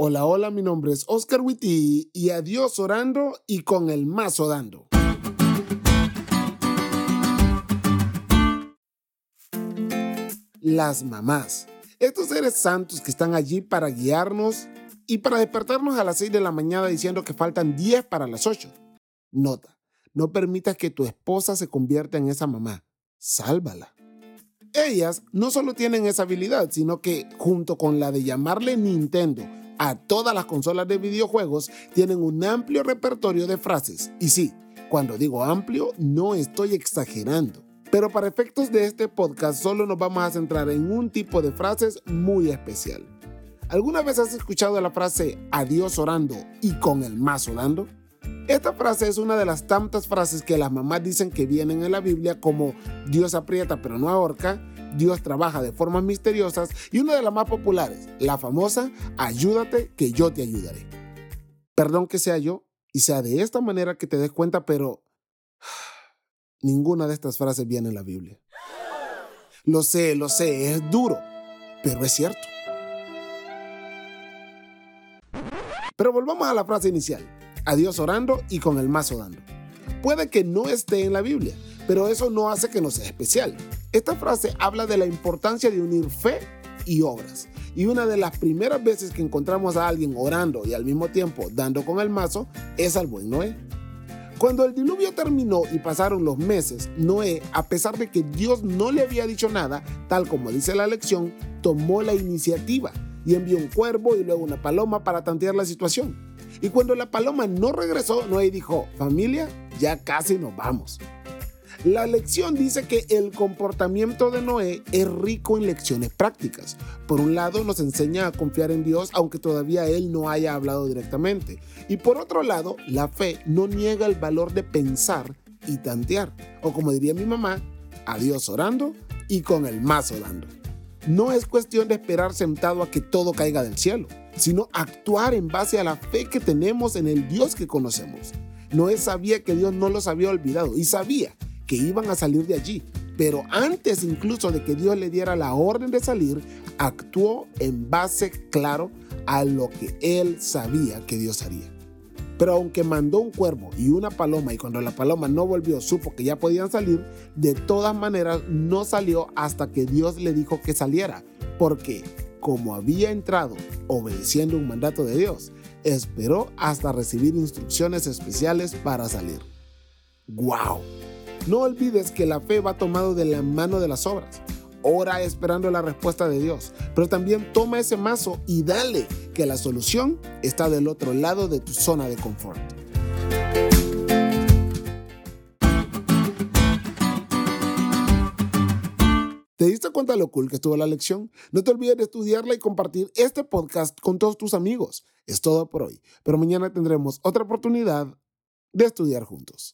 Hola, hola, mi nombre es Oscar Witty y adiós orando y con el mazo dando. Las mamás. Estos seres santos que están allí para guiarnos y para despertarnos a las 6 de la mañana diciendo que faltan 10 para las 8. Nota, no permitas que tu esposa se convierta en esa mamá. Sálvala. Ellas no solo tienen esa habilidad, sino que junto con la de llamarle Nintendo a todas las consolas de videojuegos tienen un amplio repertorio de frases. Y sí, cuando digo amplio, no estoy exagerando. Pero para efectos de este podcast solo nos vamos a centrar en un tipo de frases muy especial. ¿Alguna vez has escuchado la frase adiós orando y con el más orando? Esta frase es una de las tantas frases que las mamás dicen que vienen en la Biblia como Dios aprieta pero no ahorca, Dios trabaja de formas misteriosas y una de las más populares, la famosa ayúdate que yo te ayudaré. Perdón que sea yo y sea de esta manera que te des cuenta, pero ninguna de estas frases viene en la Biblia. Lo sé, lo sé, es duro, pero es cierto. Pero volvamos a la frase inicial a Dios orando y con el mazo dando. Puede que no esté en la Biblia, pero eso no hace que no sea especial. Esta frase habla de la importancia de unir fe y obras. Y una de las primeras veces que encontramos a alguien orando y al mismo tiempo dando con el mazo es al buen Noé. Cuando el diluvio terminó y pasaron los meses, Noé, a pesar de que Dios no le había dicho nada, tal como dice la lección, tomó la iniciativa y envió un cuervo y luego una paloma para tantear la situación. Y cuando la paloma no regresó, Noé dijo, familia, ya casi nos vamos. La lección dice que el comportamiento de Noé es rico en lecciones prácticas. Por un lado nos enseña a confiar en Dios aunque todavía Él no haya hablado directamente. Y por otro lado, la fe no niega el valor de pensar y tantear. O como diría mi mamá, a Dios orando y con el más orando. No es cuestión de esperar sentado a que todo caiga del cielo sino actuar en base a la fe que tenemos en el Dios que conocemos. Noé sabía que Dios no los había olvidado y sabía que iban a salir de allí, pero antes incluso de que Dios le diera la orden de salir, actuó en base claro a lo que él sabía que Dios haría. Pero aunque mandó un cuervo y una paloma y cuando la paloma no volvió supo que ya podían salir, de todas maneras no salió hasta que Dios le dijo que saliera, porque como había entrado obedeciendo un mandato de Dios, esperó hasta recibir instrucciones especiales para salir. ¡Wow! No olvides que la fe va tomado de la mano de las obras. Ora esperando la respuesta de Dios, pero también toma ese mazo y dale que la solución está del otro lado de tu zona de confort. ¿Te diste cuenta lo cool que estuvo la lección? No te olvides de estudiarla y compartir este podcast con todos tus amigos. Es todo por hoy, pero mañana tendremos otra oportunidad de estudiar juntos.